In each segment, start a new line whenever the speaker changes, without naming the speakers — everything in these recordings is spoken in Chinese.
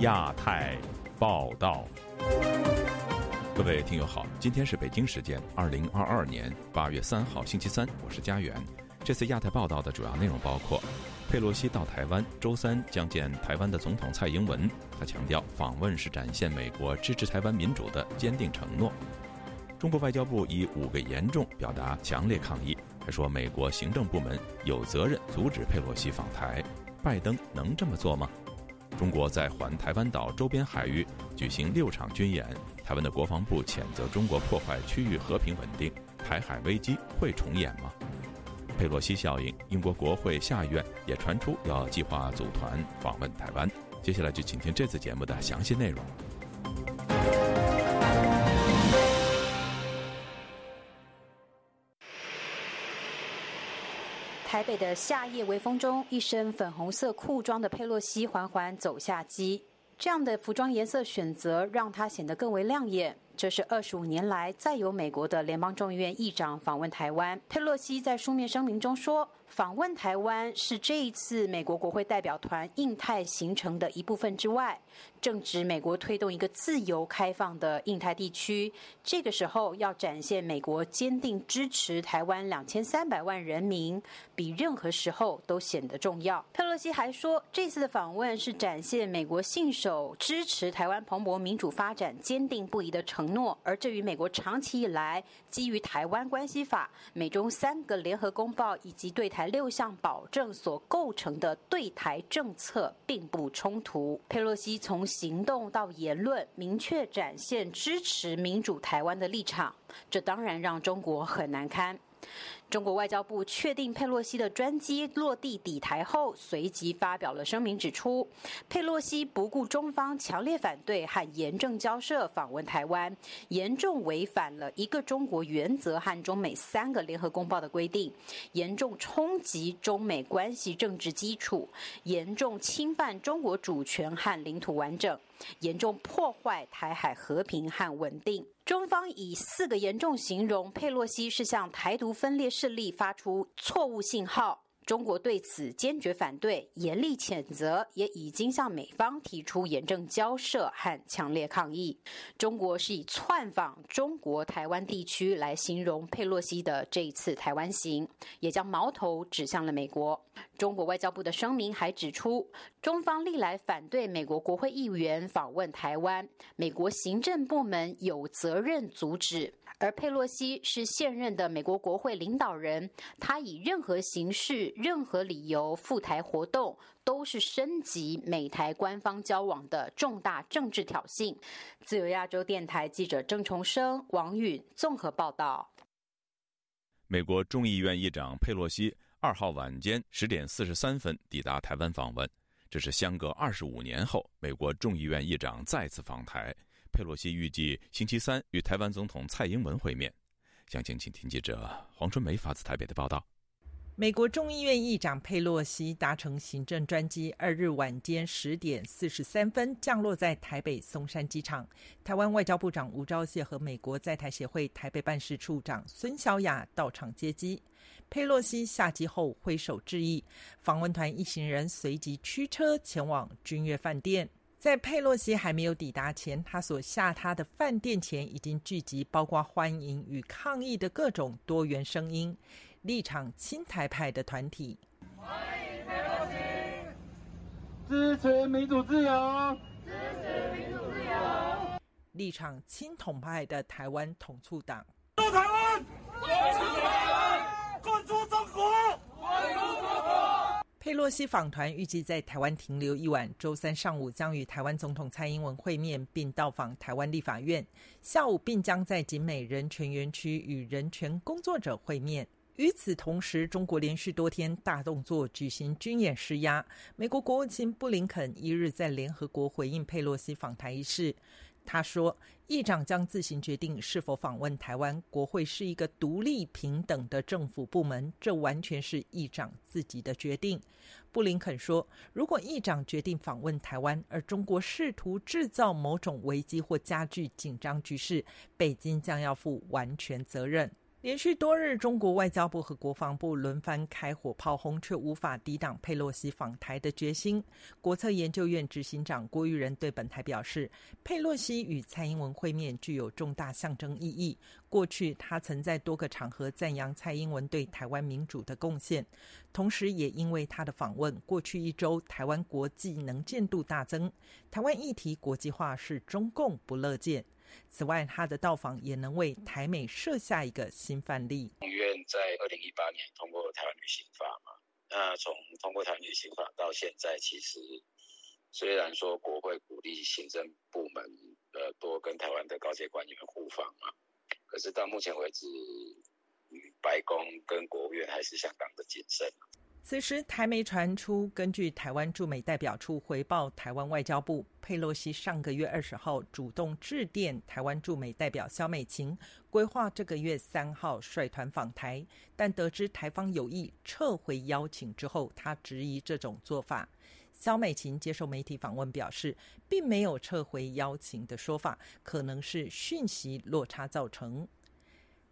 亚太报道，各位听友好，今天是北京时间二零二二年八月三号星期三，我是佳远。这次亚太报道的主要内容包括：佩洛西到台湾，周三将见台湾的总统蔡英文，他强调访问是展现美国支持台湾民主的坚定承诺。中国外交部以五个严重表达强烈抗议，还说美国行政部门有责任阻止佩洛西访台。拜登能这么做吗？中国在环台湾岛周边海域举行六场军演，台湾的国防部谴责中国破坏区域和平稳定，台海危机会重演吗？佩洛西效应，英国国会下议院也传出要计划组团访问台湾。接下来就请听这次节目的详细内容。
台北的夏夜微风中，一身粉红色裤装的佩洛西缓缓走下机。这样的服装颜色选择，让她显得更为亮眼。这是二十五年来再有美国的联邦众议院议长访问台湾。佩洛西在书面声明中说。访问台湾是这一次美国国会代表团印太行程的一部分之外，正值美国推动一个自由开放的印太地区。这个时候要展现美国坚定支持台湾两千三百万人民，比任何时候都显得重要。佩洛西还说，这次的访问是展现美国信守支持台湾蓬勃民主发展坚定不移的承诺，而这与美国长期以来基于《台湾关系法》、美中三个联合公报以及对台。台六项保证所构成的对台政策并不冲突。佩洛西从行动到言论，明确展现支持民主台湾的立场，这当然让中国很难堪。中国外交部确定佩洛西的专机落地抵台后，随即发表了声明，指出佩洛西不顾中方强烈反对和严正交涉访问台湾，严重违反了一个中国原则和中美三个联合公报的规定，严重冲击中美关系政治基础，严重侵犯中国主权和领土完整，严重破坏台海和平和稳定。中方以四个严重形容佩洛西是向台独分裂势力发出错误信号。中国对此坚决反对，严厉谴责，也已经向美方提出严正交涉和强烈抗议。中国是以窜访中国台湾地区来形容佩洛西的这一次台湾行，也将矛头指向了美国。中国外交部的声明还指出，中方历来反对美国国会议员访问台湾，美国行政部门有责任阻止。而佩洛西是现任的美国国会领导人，他以任何形式、任何理由赴台活动，都是升级美台官方交往的重大政治挑衅。自由亚洲电台记者郑重生、王允综合报道。
美国众议院议长佩洛西二号晚间十点四十三分抵达台湾访问，这是相隔二十五年后，美国众议院议长再次访台。佩洛西预计星期三与台湾总统蔡英文会面。详情，请听记者黄春梅发自台北的报道。
美国众议院议长佩洛西搭乘行政专机，二日晚间十点四十三分降落在台北松山机场。台湾外交部长吴钊燮和美国在台协会台北办事处长孙小雅到场接机。佩洛西下机后挥手致意，访问团一行人随即驱车前往君悦饭店。在佩洛西还没有抵达前，他所下榻的饭店前已经聚集包括欢迎与抗议的各种多元声音，立场亲台派的团体。
欢迎佩洛西，支持民主自由，支持民主自由。
立场亲统派的台湾统促党。
住台湾，住台湾，滚出中国，滚出中国。
佩洛西访团预计在台湾停留一晚，周三上午将与台湾总统蔡英文会面，并到访台湾立法院。下午并将在景美人权园区与人权工作者会面。与此同时，中国连续多天大动作举行军演施压。美国国务卿布林肯一日在联合国回应佩洛西访台一事。他说：“议长将自行决定是否访问台湾。国会是一个独立平等的政府部门，这完全是议长自己的决定。”布林肯说：“如果议长决定访问台湾，而中国试图制造某种危机或加剧紧张局势，北京将要负完全责任。”连续多日，中国外交部和国防部轮番开火炮轰，却无法抵挡佩洛西访台的决心。国策研究院执行长郭玉仁对本台表示，佩洛西与蔡英文会面具有重大象征意义。过去，他曾在多个场合赞扬蔡英文对台湾民主的贡献，同时也因为他的访问，过去一周台湾国际能见度大增。台湾议题国际化是中共不乐见。此外，他的到访也能为台美设下一个新范例。
众院在二零一八年通过台湾旅行法嘛，那从通过台湾旅行法到现在，其实虽然说国会鼓励行政部门呃多跟台湾的高阶官员互访嘛，可是到目前为止，白宫跟国务院还是相当的谨慎。
此时，台媒传出，根据台湾驻美代表处回报，台湾外交部佩洛西上个月二十号主动致电台湾驻美代表肖美琴，规划这个月三号率团访台，但得知台方有意撤回邀请之后，他质疑这种做法。肖美琴接受媒体访问表示，并没有撤回邀请的说法，可能是讯息落差造成。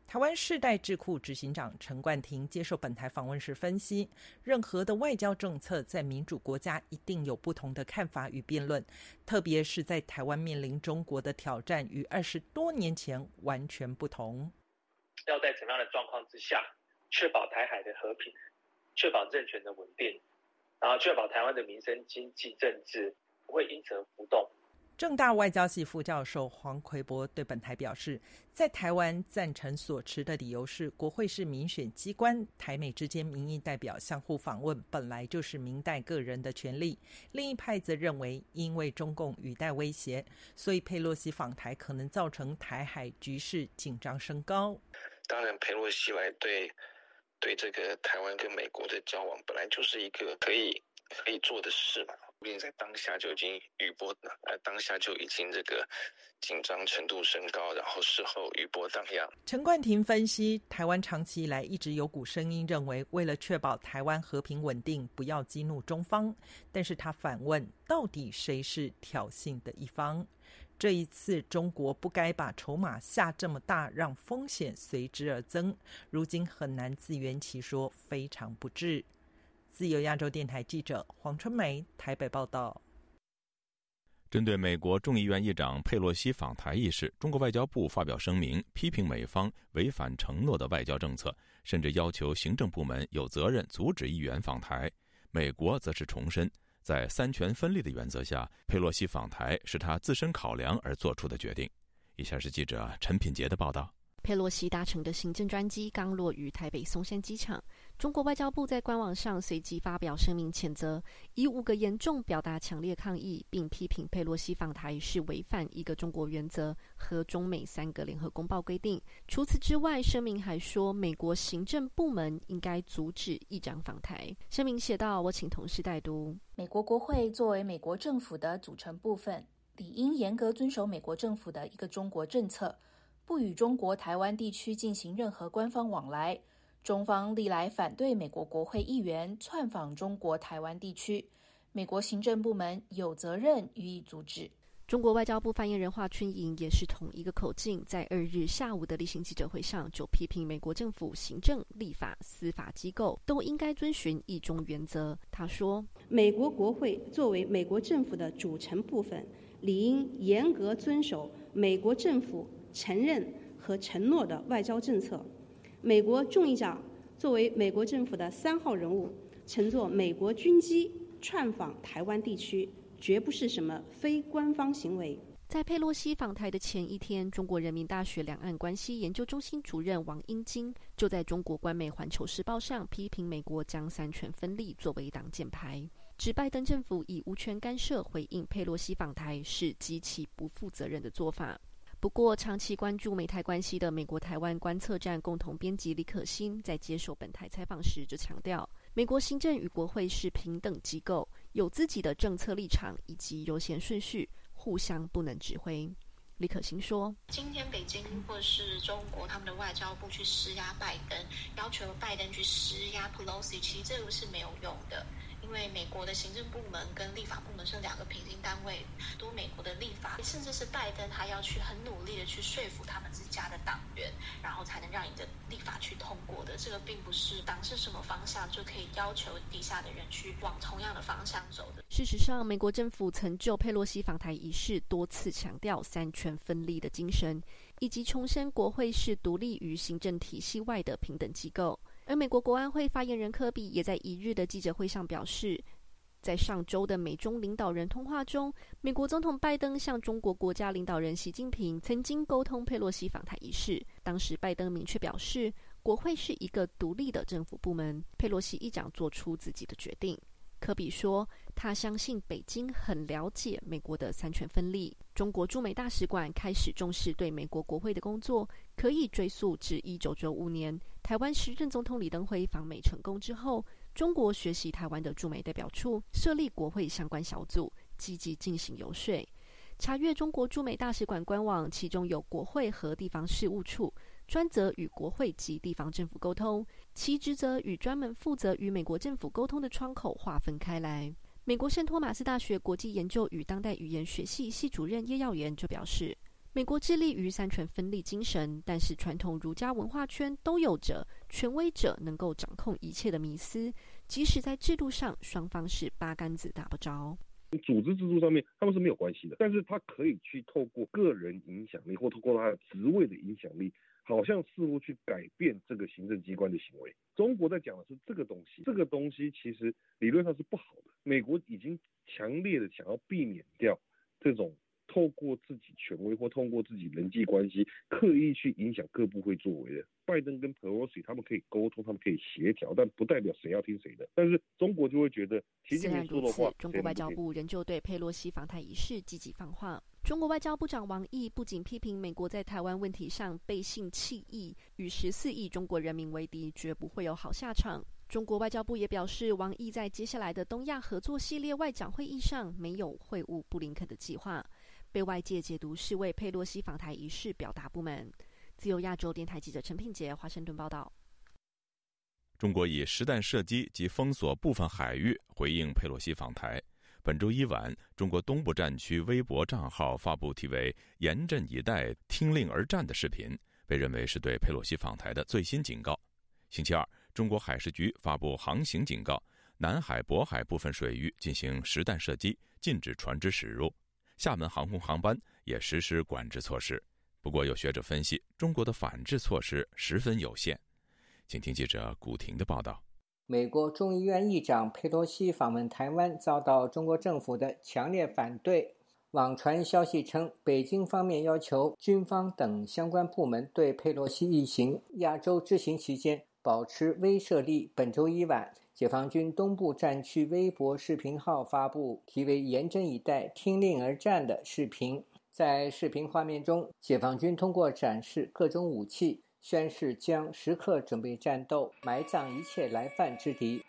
台湾世代智库执行长陈冠廷接受本台访问时分析，任何的外交政策在民主国家一定有不同的看法与辩论，特别是在台湾面临中国的挑战与二十多年前完全不同。
要在怎么样的状况之下，确保台海的和平，确保政权的稳定，然后确保台湾的民生、经济、政治不会因此而浮动。
正大外交系副教授黄奎博对本台表示，在台湾赞成所持的理由是，国会是民选机关，台美之间民意代表相互访问本来就是民代个人的权利。另一派则认为，因为中共语带威胁，所以佩洛西访台可能造成台海局势紧张升高。
当然，佩洛西来对对这个台湾跟美国的交往，本来就是一个可以可以做的事嘛。并在当下就已经余波，呃，当下就已经这个紧张程度升高，然后事后余波荡漾。
陈冠廷分析，台湾长期以来一直有股声音认为，为了确保台湾和平稳定，不要激怒中方。但是他反问，到底谁是挑衅的一方？这一次中国不该把筹码下这么大，让风险随之而增。如今很难自圆其说，非常不智。自由亚洲电台记者黄春梅台北报道：
针对美国众议院议长佩洛西访台一事，中国外交部发表声明，批评美方违反承诺的外交政策，甚至要求行政部门有责任阻止议员访台。美国则是重申，在三权分立的原则下，佩洛西访台是他自身考量而做出的决定。以下是记者陈品杰的报道。
佩洛西搭乘的行政专机刚落于台北松山机场。中国外交部在官网上随即发表声明谴责，以五个严重表达强烈抗议，并批评佩洛西访台是违反一个中国原则和中美三个联合公报规定。除此之外，声明还说，美国行政部门应该阻止议长访台。声明写道：“我请同事代读。
美国国会作为美国政府的组成部分，理应严格遵守美国政府的一个中国政策，不与中国台湾地区进行任何官方往来。”中方历来反对美国国会议员窜访中国台湾地区，美国行政部门有责任予以阻止。
中国外交部发言人华春莹也是同一个口径，在二日下午的例行记者会上就批评美国政府行政、立法、司法机构都应该遵循一中原则。他说：“
美国国会作为美国政府的组成部分，理应严格遵守美国政府承认和承诺的外交政策。”美国众议长作为美国政府的三号人物，乘坐美国军机窜访台湾地区，绝不是什么非官方行为。
在佩洛西访台的前一天，中国人民大学两岸关系研究中心主任王英金就在中国官媒《环球时报》上批评美国将三权分立作为挡箭牌，指拜登政府以无权干涉回应佩洛西访台是极其不负责任的做法。不过，长期关注美台关系的美国台湾观测站共同编辑李可欣在接受本台采访时就强调，美国行政与国会是平等机构，有自己的政策立场以及优先顺序，互相不能指挥。李可欣说：“
今天北京或是中国他们的外交部去施压拜登，要求拜登去施压 Pelosi，其实这个是没有用的。”因为美国的行政部门跟立法部门是两个平行单位，多美国的立法，甚至是拜登他要去很努力的去说服他们自家的党员，然后才能让你的立法去通过的。这个并不是党是什么方向就可以要求底下的人去往同样的方向走的。
事实上，美国政府曾就佩洛西访台一事多次强调三权分立的精神，以及重申国会是独立于行政体系外的平等机构。而美国国安会发言人科比也在一日的记者会上表示，在上周的美中领导人通话中，美国总统拜登向中国国家领导人习近平曾经沟通佩洛西访台一事。当时拜登明确表示，国会是一个独立的政府部门，佩洛西议长做出自己的决定。科比说，他相信北京很了解美国的三权分立。中国驻美大使馆开始重视对美国国会的工作，可以追溯至一九九五年。台湾时任总统李登辉访美成功之后，中国学习台湾的驻美代表处，设立国会相关小组，积极进行游说，查阅中国驻美大使馆官网，其中有国会和地方事务处，专责与国会及地方政府沟通，其职责与专门负责与美国政府沟通的窗口划分开来。美国圣托马斯大学国际研究与当代语言学系系主任叶耀元就表示。美国致力于三权分立精神，但是传统儒家文化圈都有着权威者能够掌控一切的迷思，即使在制度上双方是八竿子打不着。
组织制度上面他们是没有关系的，但是他可以去透过个人影响力或透过他的职位的影响力，好像似乎去改变这个行政机关的行为。中国在讲的是这个东西，这个东西其实理论上是不好的。美国已经强烈的想要避免掉这种。透过自己权威或通过自己人际关系，刻意去影响各部会作为的。拜登跟 Pelosi 他们可以沟通，他们可以协调，但不代表谁要听谁的。但是中国就会觉得，
虽然如此，中国外交部仍旧对佩洛西访台一事积极放话。中国外交部长王毅不仅批评美国在台湾问题上背信弃义，与十四亿中国人民为敌，绝不会有好下场。中国外交部也表示，王毅在接下来的东亚合作系列外长会议上没有会晤布林肯的计划。被外界解读是为佩洛西访台一事表达不满。自由亚洲电台记者陈品杰华盛顿报道：
中国以实弹射击及封锁部分海域回应佩洛西访台。本周一晚，中国东部战区微博账号发布题为“严阵以待，听令而战”的视频，被认为是对佩洛西访台的最新警告。星期二，中国海事局发布航行警告，南海、渤海部分水域进行实弹射击，禁止船只驶入。厦门航空航班也实施管制措施，不过有学者分析，中国的反制措施十分有限。请听记者古婷的报道：
美国众议院议长佩洛西访问台湾，遭到中国政府的强烈反对。网传消息称，北京方面要求军方等相关部门对佩洛西一行亚洲之行期间保持威慑力。本周一晚。解放军东部战区微博视频号发布题为“严阵以待，听令而战”的视频。在视频画面中，解放军通过展示各种武器，宣誓将时刻准备战斗，埋葬一切来犯之敌。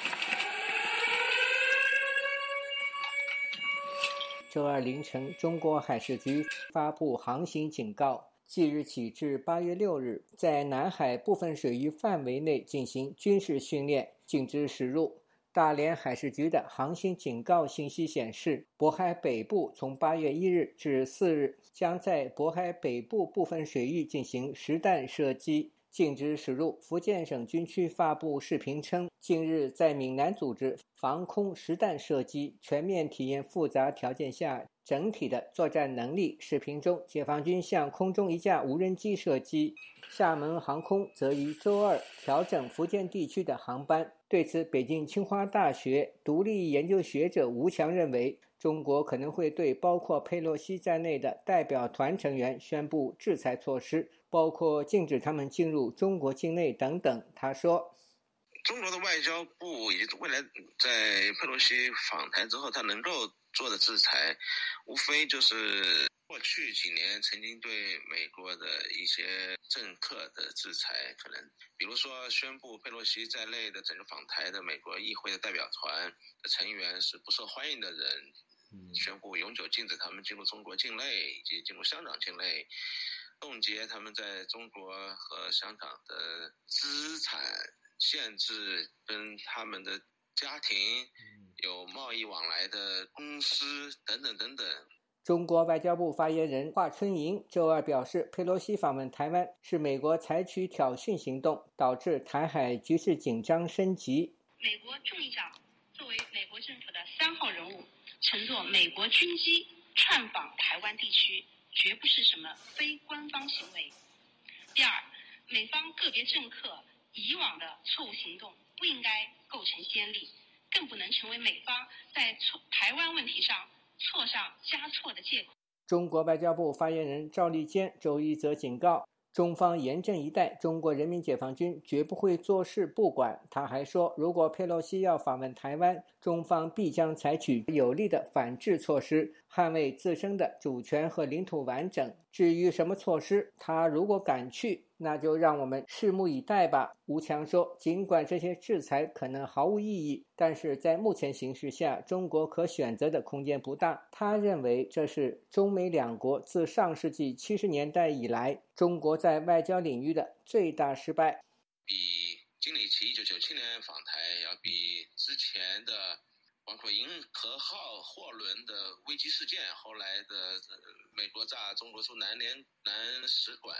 周二凌晨，中国海事局发布航行警告。即日起至八月六日，在南海部分水域范围内进行军事训练，禁止驶入。大连海事局的航行警告信息显示，渤海北部从八月一日至四日，将在渤海北部部分水域进行实弹射击，禁止驶入。福建省军区发布视频称，近日在闽南组织防空实弹射击，全面体验复杂条件下。整体的作战能力。视频中，解放军向空中一架无人机射击。厦门航空则于周二调整福建地区的航班。对此，北京清华大学独立研究学者吴强认为，中国可能会对包括佩洛西在内的代表团成员宣布制裁措施，包括禁止他们进入中国境内等等。他说：“
中国的外交部以及未来在佩洛西访台之后，他能够。”做的制裁，无非就是过去几年曾经对美国的一些政客的制裁，可能比如说宣布佩洛西在内的整个访台的美国议会的代表团的成员是不受欢迎的人，宣布永久禁止他们进入中国境内以及进入香港境内，冻结他们在中国和香港的资产，限制跟他们的家庭。有贸易往来的公司等等等等。
中国外交部发言人华春莹周二表示，佩洛西访问台湾是美国采取挑衅行动，导致台海局势紧张升级。
美国众议长作为美国政府的三号人物，乘坐美国军机窜访台湾地区，绝不是什么非官方行为。第二，美方个别政客以往的错误行动不应该构成先例，更不能成为美方在错台湾问题上。错上加错的借口。
中国外交部发言人赵立坚周一则警告，中方严阵以待，中国人民解放军绝不会坐视不管。他还说，如果佩洛西要访问台湾，中方必将采取有力的反制措施，捍卫自身的主权和领土完整。至于什么措施，他如果敢去。那就让我们拭目以待吧。吴强说：“尽管这些制裁可能毫无意义，但是在目前形势下，中国可选择的空间不大。”他认为这是中美两国自上世纪七十年代以来中国在外交领域的最大失败。
比金里奇一九九七年访台要比之前的包括银河号货轮的危机事件，后来的美国炸中国驻南联南使馆。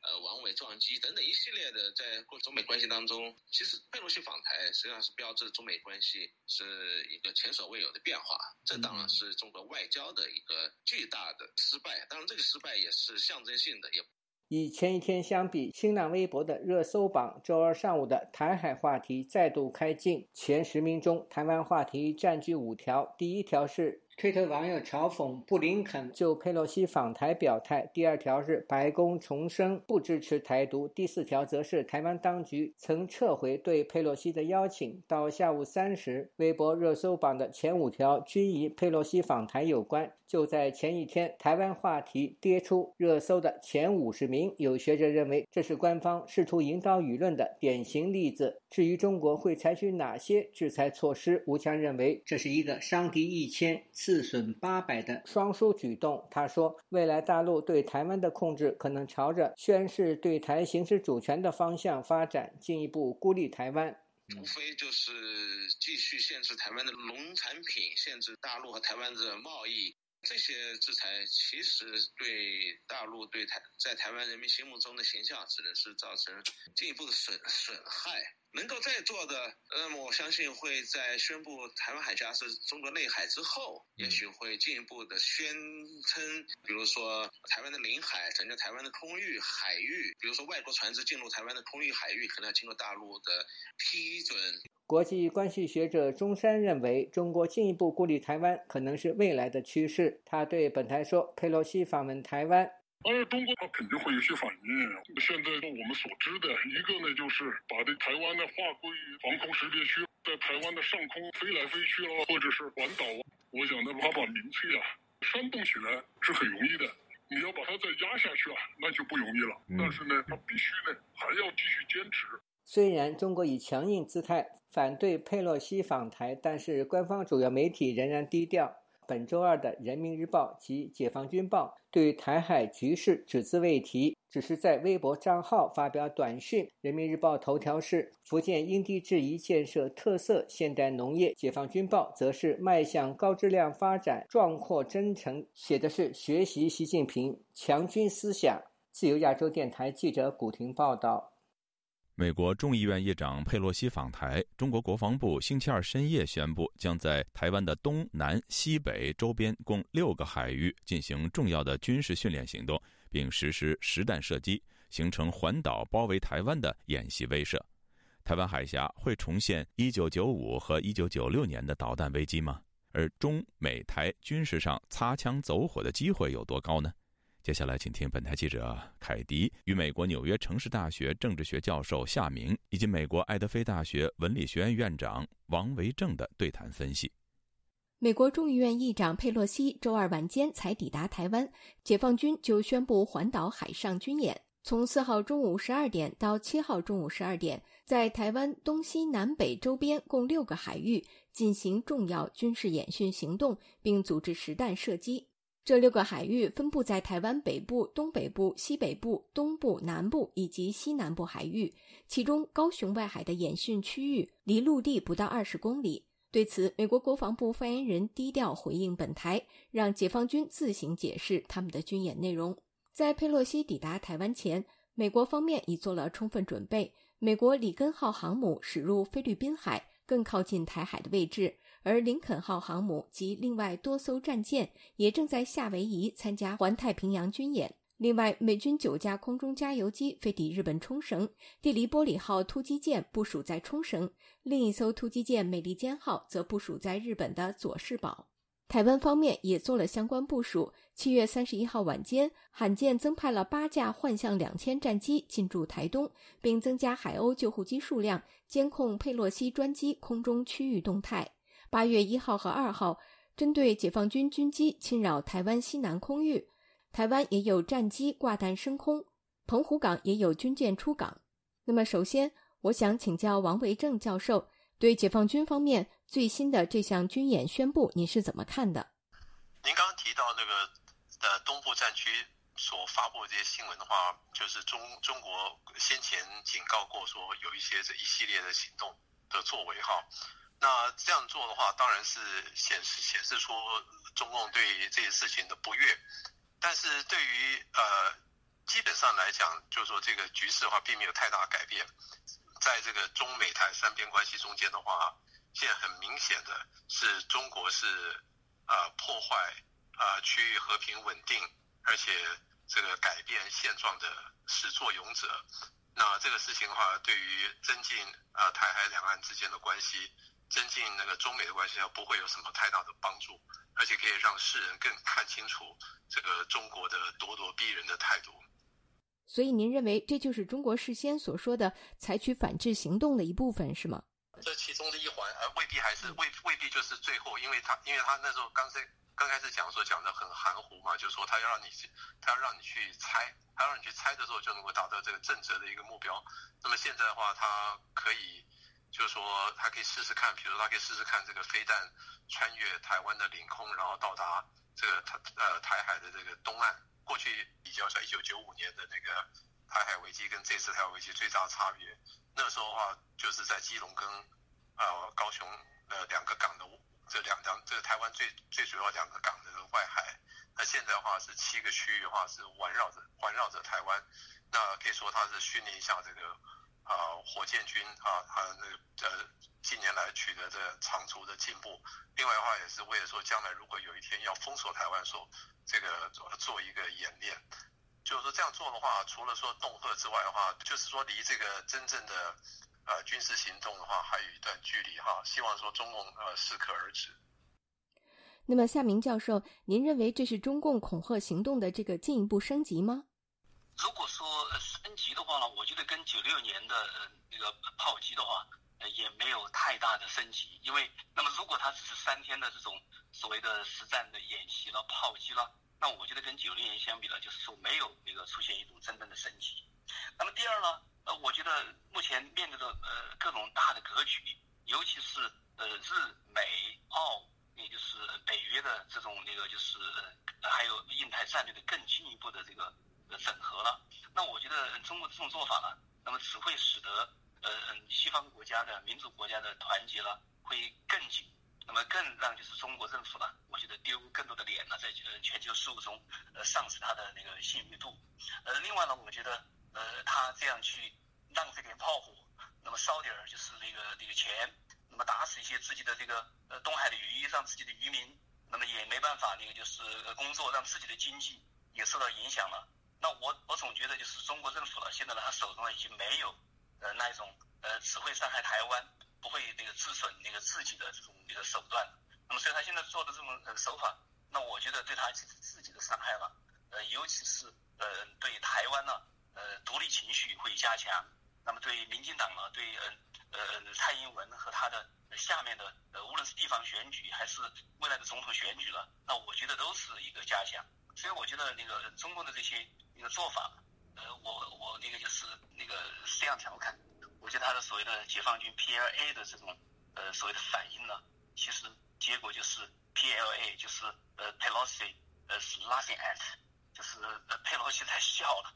呃，王伟撞击等等一系列的，在过中美关系当中，其实佩洛西访台实际上是标志中美关系是一个前所未有的变化。这当然是中国外交的一个巨大的失败。当然，这个失败也是象征性的。也
与前一天相比，新浪微博的热搜榜周二上午的台海话题再度开进，前十名中，台湾话题占据五条，第一条是。推特网友嘲讽布林肯就佩洛西访台表态。第二条是白宫重申不支持台独。第四条则是台湾当局曾撤回对佩洛西的邀请。到下午三时，微博热搜榜的前五条均与佩洛西访台有关。就在前一天，台湾话题跌出热搜的前五十名。有学者认为，这是官方试图引导舆论的典型例子。至于中国会采取哪些制裁措施，吴强认为这是一个伤敌一千。自损八百的双输举动，他说，未来大陆对台湾的控制可能朝着宣示对台行使主权的方向发展，进一步孤立台湾。
无非就是继续限制台湾的农产品，限制大陆和台湾的贸易。这些制裁其实对大陆对台在台湾人民心目中的形象，只能是造成进一步的损损害。能够再做的，那么我相信会在宣布台湾海峡是中国内海之后，也许会进一步的宣称，比如说台湾的领海，整个台湾的空域海域，比如说外国船只进入台湾的空域海域，可能要经过大陆的批准。
国际关系学者钟山认为，中国进一步孤立台湾可能是未来的趋势。他对本台说：“佩洛西访问台湾。”
而中国它肯定会有些反应。现在我们所知的一个呢，就是把这台湾呢划归防空识别区，在台湾的上空飞来飞去啊，或者是环岛啊。我想呢，他把民粹啊煽动起来是很容易的，你要把它再压下去啊，那就不容易了。但是呢，他必须呢还要继续坚持。
虽然中国以强硬姿态反对佩洛西访台，但是官方主要媒体仍然低调。本周二的《人民日报》及《解放军报》对台海局势只字未提，只是在微博账号发表短讯。《人民日报》头条是“福建因地制宜建设特色现代农业”，《解放军报》则是“迈向高质量发展，壮阔征程”，写的是学习习近平强军思想。自由亚洲电台记者古婷报道。
美国众议院议长佩洛西访台，中国国防部星期二深夜宣布，将在台湾的东南西北周边共六个海域进行重要的军事训练行动，并实施实弹射击，形成环岛包围台湾的演习威慑。台湾海峡会重现1995和1996年的导弹危机吗？而中美台军事上擦枪走火的机会有多高呢？接下来，请听本台记者凯迪与美国纽约城市大学政治学教授夏明以及美国爱德菲大学文理学院院长王维正的对谈分析。
美国众议院议长佩洛西周二晚间才抵达台湾，解放军就宣布环岛海上军演，从四号中午十二点到七号中午十二点，在台湾东西南北周边共六个海域进行重要军事演训行动，并组织实弹射击。这六个海域分布在台湾北部、东北部、西北部、东部、南部以及西南部海域，其中高雄外海的演训区域离陆地不到二十公里。
对此，美国国防部发言人低调回应本台，让解放军自行解释他们的军演内容。在佩洛西抵达台湾前，美国方面已做了充分准备。美国里根号航母驶入菲律宾海，更靠近台海的位置，而林肯号航母及另外多艘战舰也正在夏威夷参加环太平洋军演。另外，美军九架空中加油机飞抵日本冲绳，地离玻璃号突击舰部署在冲绳，另一艘突击舰美利坚号则部署在日本的佐世保。台湾方面也做了相关部署。七月三十一号晚间，罕见增派了八架幻象两千战机进驻台东，并增加海鸥救护机数量，监控佩洛西专机空中区域动态。八月一号和二号，针对解放军军机侵扰台湾西南空域。台湾也有战机挂弹升空，澎湖港也有军舰出港。那么，首先我想请教王维正教授，对解放军方面最新的这项军演宣布，你是怎么看的？
您刚刚提到那个呃东部战区所发布的这些新闻的话，就是中中国先前警告过说有一些这一系列的行动的作为哈。那这样做的话，当然是显示显示出中共对这些事情的不悦。但是对于呃，基本上来讲，就是说这个局势的话，并没有太大改变。在这个中美台三边关系中间的话，现在很明显的是中国是呃破坏呃区域和平稳定，而且这个改变现状的始作俑者。那这个事情的话，对于增进啊台海两岸之间的关系。增进那个中美的关系，它不会有什么太大的帮助，而且可以让世人更看清楚这个中国的咄咄逼人的态度。
所以，您认为这就是中国事先所说的采取反制行动的一部分，是吗？
这其中的一环，而未必还是未未必就是最后，因为他因为他那时候刚才刚开始讲说讲的很含糊嘛，就是说他要让你去，他要让你去猜，他让你去猜的时候就能够达到这个正则的一个目标。那么现在的话，他可以。就是说，他可以试试看，比如说，他可以试试看这个飞弹穿越台湾的领空，然后到达这个台呃台海的这个东岸。过去比较像一九九五年的那个台海危机跟这次台海危机最大的差别，那时候的话就是在基隆跟呃高雄呃两个港的这两两这个台湾最最主要两个港的外海。那现在的话是七个区域的话是环绕着环绕着台湾，那可以说它是训练一下这个。啊，火箭军啊，他，那个呃，近年来取得的长足的进步。另外的话，也是为了说，将来如果有一天要封锁台湾，说这个做一个演练，就是说这样做的话，除了说恫吓之外的话，就是说离这个真正的呃军事行动的话，还有一段距离哈。希望说中共呃适可而止。
那么夏明教授，您认为这是中共恐吓行动的这个进一步升级吗？
如果说升级的话呢，我觉得跟九六年的那个炮击的话，也没有太大的升级。因为那么如果它只是三天的这种所谓的实战的演习了、炮击了，那我觉得跟九六年相比呢，就是说没有那个出现一种真正的升级。那么第二呢，呃，我觉得目前面对的呃各种大的格局，尤其是呃日美澳，也就是北约的这种那个就是还有印太战略的更进一步的这个。整合了，那我觉得中国这种做法呢，那么只会使得呃嗯西方国家的民主国家的团结呢会更紧，那么更让就是中国政府呢，我觉得丢更多的脸呢，在呃全球事务中呃丧失它的那个信誉度。呃，另外呢，我觉得呃他这样去浪费点炮火，那么烧点儿就是那个那个钱，那么打死一些自己的这个呃东海的鱼，让自己的渔民那么也没办法那个就是工作，让自己的经济也受到影响了。那我我总觉得就是中国政府了，现在呢，他手中呢已经没有呃那一种呃只会伤害台湾，不会那个自损那个自己的这种那个手段。那么所以他现在做的这种呃手法，那我觉得对他其实自己的伤害了，呃尤其是呃对台湾呢呃独立情绪会加强。那么对民进党呢，对呃呃蔡英文和他的下面的呃无论是地方选举还是未来的总统选举了，那我觉得都是一个加强。所以我觉得那个中共的这些一个做法，呃，我我那个就是那个是这样调侃，我觉得他的所谓的解放军 PLA 的这种呃所谓的反应呢，其实结果就是 PLA 就是呃 Pelosi 呃是 laughing at，就是呃佩洛西在笑了。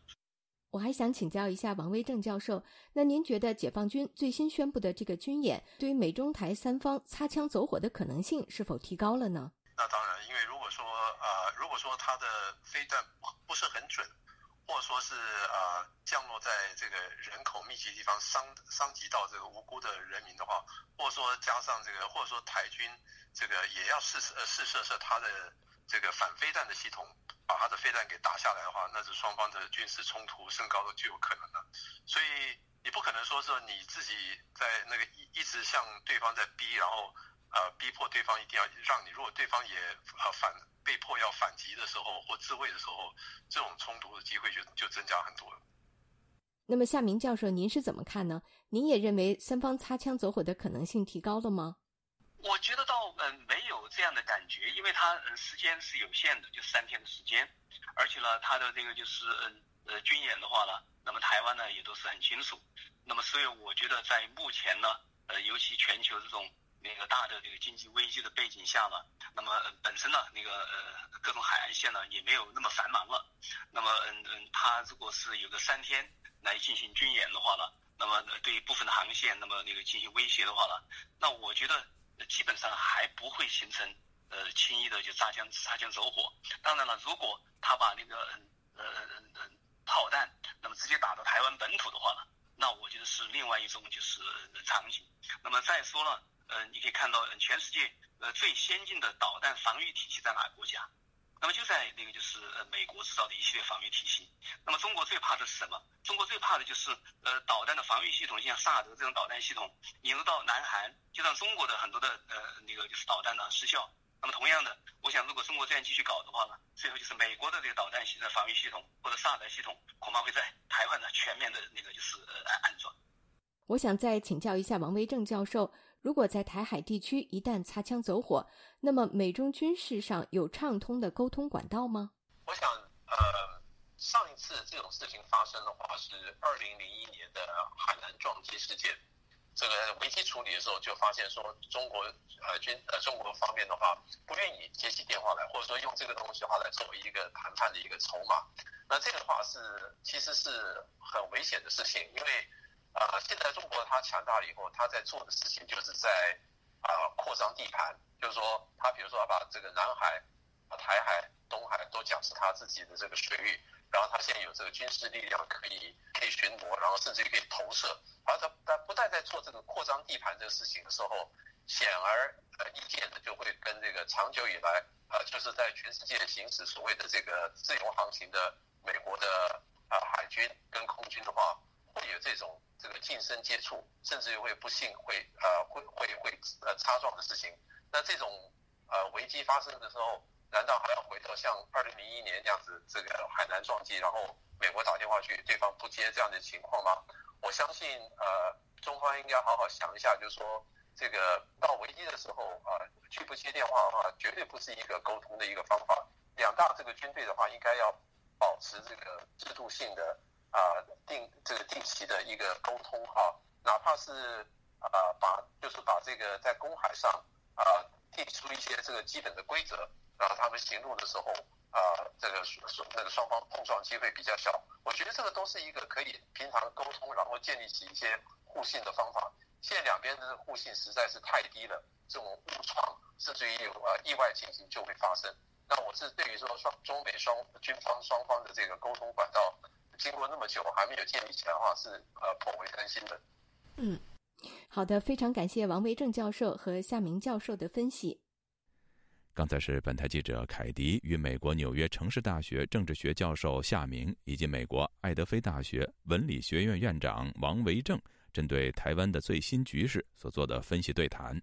我还想请教一下王威正教授，那您觉得解放军最新宣布的这个军演，对于美中台三方擦枪走火的可能性是否提高了呢？
那当然，因为如果说呃，如果说他的飞弹不是很准，或者说是呃降落在这个人口密集地方，伤伤及到这个无辜的人民的话，或者说加上这个，或者说台军这个也要试呃试射射它的这个反飞弹的系统。把他的飞弹给打下来的话，那是双方的军事冲突升高的就有可能了。所以你不可能说是你自己在那个一一直向对方在逼，然后呃逼迫对方一定要让你。如果对方也呃反被迫要反击的时候或自卫的时候，这种冲突的机会就就增加很多了。
那么夏明教授，您是怎么看呢？您也认为三方擦枪走火的可能性提高了吗？
我觉得倒嗯没有这样的感觉，因为它嗯时间是有限的，就三天的时间，而且呢，它的这个就是嗯呃军演的话呢，那么台湾呢也都是很清楚，那么所以我觉得在目前呢，呃尤其全球这种那个大的这个经济危机的背景下呢，那么本身呢那个呃各种海岸线呢也没有那么繁忙了，那么嗯嗯它如果是有个三天来进行军演的话呢，那么对部分的航线那么那个进行威胁的话呢，那我觉得。基本上还不会形成呃轻易的就擦枪擦枪走火。当然了，如果他把那个嗯呃呃炮弹那么直接打到台湾本土的话呢，那我觉得是另外一种就是场景。那么再说了，呃，你可以看到全世界呃最先进的导弹防御体系在哪个国家？那么就在那个就是呃美国制造的一系列防御体系。那么中国最怕的是什么？中国最怕的就是呃导弹的防御系统，就像萨德这种导弹系统引入到南韩，就让中国的很多的呃那个就是导弹呢失效。那么同样的，我想如果中国这样继续搞的话呢，最后就是美国的这个导弹系的防御系统或者萨德系统，恐怕会在台湾呢全面的那个就是呃安装。
我想再请教一下王维正教授。如果在台海地区一旦擦枪走火，那么美中军事上有畅通的沟通管道吗？
我想，呃，上一次这种事情发生的话是二零零一年的海南撞击事件。这个危机处理的时候就发现说，中国呃军呃中国方面的话不愿意接起电话来，或者说用这个东西的话来作为一个谈判的一个筹码。那这个话是其实是很危险的事情，因为。啊，现在中国它强大了以后，它在做的事情就是在啊扩张地盘，就是说，它比如说把这个南海、台海、东海都讲是它自己的这个水域，然后它现在有这个军事力量可以可以巡逻，然后甚至于可以投射，而它它不但在做这个扩张地盘这个事情的时候，显而易见的就会跟这个长久以来呃就是在全世界行使所谓的这个自由航行的美国的啊海军跟空军的话。会有这种这个近身接触，甚至于会不幸会呃会会会呃擦撞的事情。那这种呃危机发生的时候，难道还要回头像二零零一年这样子这个海南撞击，然后美国打电话去，对方不接这样的情况吗？我相信呃中方应该好好想一下，就是说这个到危机的时候啊，去不接电话的话，绝对不是一个沟通的一个方法。两大这个军队的话，应该要保持这个制度性的。啊，定这个定期的一个沟通哈，哪怕是啊把就是把这个在公海上啊定出一些这个基本的规则，然后他们行动的时候啊这个双那个双方碰撞机会比较小。我觉得这个都是一个可以平常沟通，然后建立起一些互信的方法。现在两边的互信实在是太低了，这种误闯甚至于有呃意外情形就会发生。那我是对于说双中美双军方双方的这个沟通管道。经过那么久还没有建立起来的话，是呃颇为担心的。
嗯，好的，非常感谢王维正教授和夏明教授的分析。
刚才是本台记者凯迪与美国纽约城市大学政治学教授夏明以及美国爱德菲大学文理学院院长王维正针对台湾的最新局势所做的分析对谈。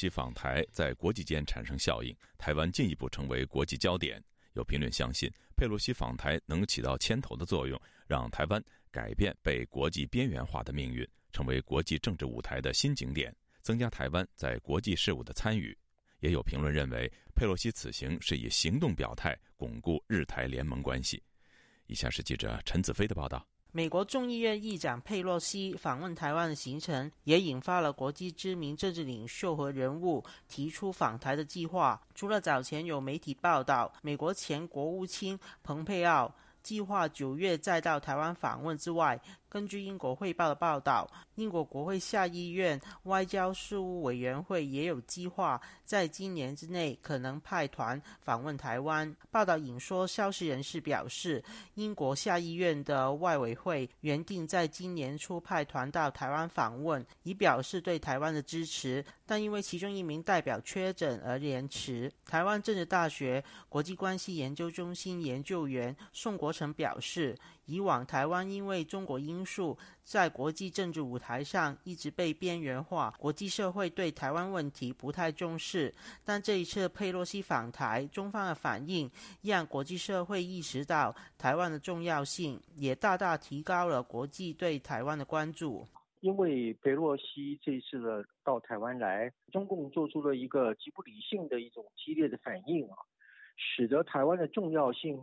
洛西访台在国际间产生效应，台湾进一步成为国际焦点。有评论相信，佩洛西访台能起到牵头的作用，让台湾改变被国际边缘化的命运，成为国际政治舞台的新景点，增加台湾在国际事务的参与。也有评论认为，佩洛西此行是以行动表态，巩固日台联盟关系。以下是记者陈子飞的报道。
美国众议院议长佩洛西访问台湾的行程，也引发了国际知名政治领袖和人物提出访台的计划。除了早前有媒体报道，美国前国务卿蓬佩奥计划九月再到台湾访问之外，根据英国汇报的报道，英国国会下议院外交事务委员会也有计划在今年之内可能派团访问台湾。报道引说消息人士表示，英国下议院的外委会原定在今年初派团到台湾访问，以表示对台湾的支持，但因为其中一名代表确诊而延迟。台湾政治大学国际关系研究中心研究员宋国成表示。以往台湾因为中国因素，在国际政治舞台上一直被边缘化，国际社会对台湾问题不太重视。但这一次佩洛西访台，中方的反应让国际社会意识到台湾的重要性，也大大提高了国际对台湾的关注。
因为佩洛西这一次的到台湾来，中共做出了一个极不理性的一种激烈的反应啊，使得台湾的重要性。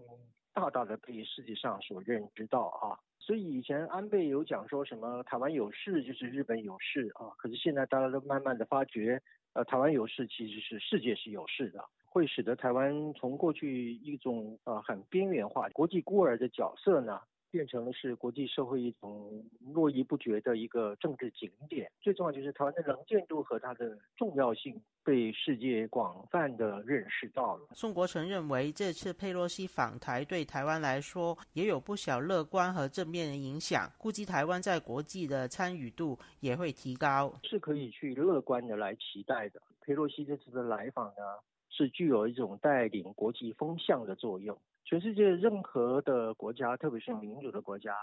大大的被世界上所认知到啊，所以以前安倍有讲说什么台湾有事就是日本有事啊，可是现在大家都慢慢的发觉，呃，台湾有事其实是世界是有事的，会使得台湾从过去一种呃很边缘化、国际孤儿的角色呢。变成了是国际社会一种络绎不绝的一个政治景点。最重要就是台湾的能见度和它的重要性被世界广泛的认识到了。
宋国成认为，这次佩洛西访台对台湾来说也有不小乐观和正面的影响，估计台湾在国际的参与度也会提高，
是可以去乐观的来期待的。佩洛西这次的来访呢，是具有一种带领国际风向的作用。全世界任何的国家，特别是民主的国家，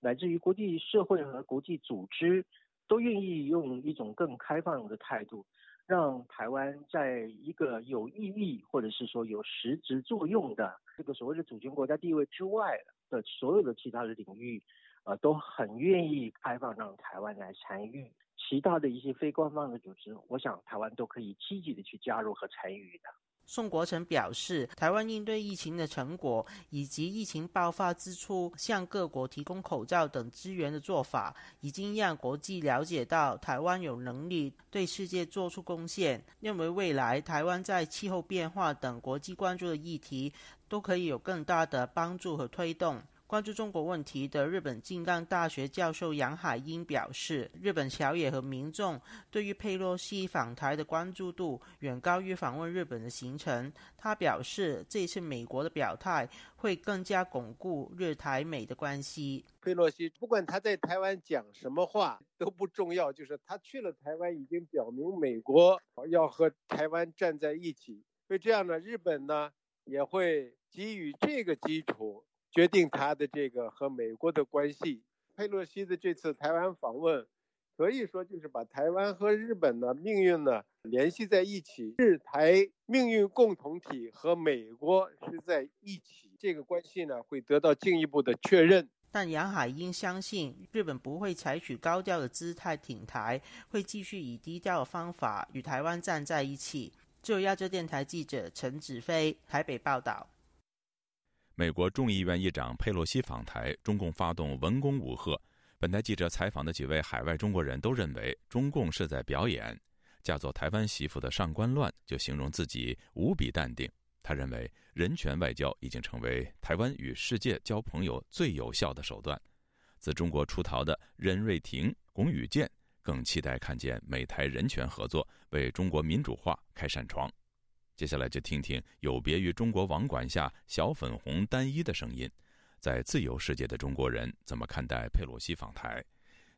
乃至于国际社会和国际组织，都愿意用一种更开放的态度，让台湾在一个有意义或者是说有实质作用的这个所谓的主权国家地位之外的所有的其他的领域，呃，都很愿意开放让台湾来参与。其他的一些非官方的组织，我想台湾都可以积极的去加入和参与的。
宋国成表示，台湾应对疫情的成果，以及疫情爆发之初向各国提供口罩等资源的做法，已经让国际了解到台湾有能力对世界做出贡献。认为未来台湾在气候变化等国际关注的议题，都可以有更大的帮助和推动。关注中国问题的日本静冈大学教授杨海英表示，日本侨野和民众对于佩洛西访台的关注度远高于访问日本的行程。他表示，这次美国的表态会更加巩固日台美的关系。
佩洛西不管他在台湾讲什么话都不重要，就是他去了台湾，已经表明美国要和台湾站在一起。所以这样呢，日本呢也会基于这个基础。决定他的这个和美国的关系，佩洛西的这次台湾访问，可以说就是把台湾和日本的命运呢联系在一起，日台命运共同体和美国是在一起，这个关系呢会得到进一步的确认。
但杨海英相信，日本不会采取高调的姿态挺台，会继续以低调的方法与台湾站在一起。就亚洲电台记者陈子飞台北报道。
美国众议院议长佩洛西访台，中共发动文攻武吓。本台记者采访的几位海外中国人都认为，中共是在表演。嫁做台湾媳妇的上官乱就形容自己无比淡定。他认为，人权外交已经成为台湾与世界交朋友最有效的手段。自中国出逃的任瑞婷、龚宇健更期待看见美台人权合作为中国民主化开扇窗。接下来就听听有别于中国网管下小粉红单一的声音，在自由世界的中国人怎么看待佩洛西访台？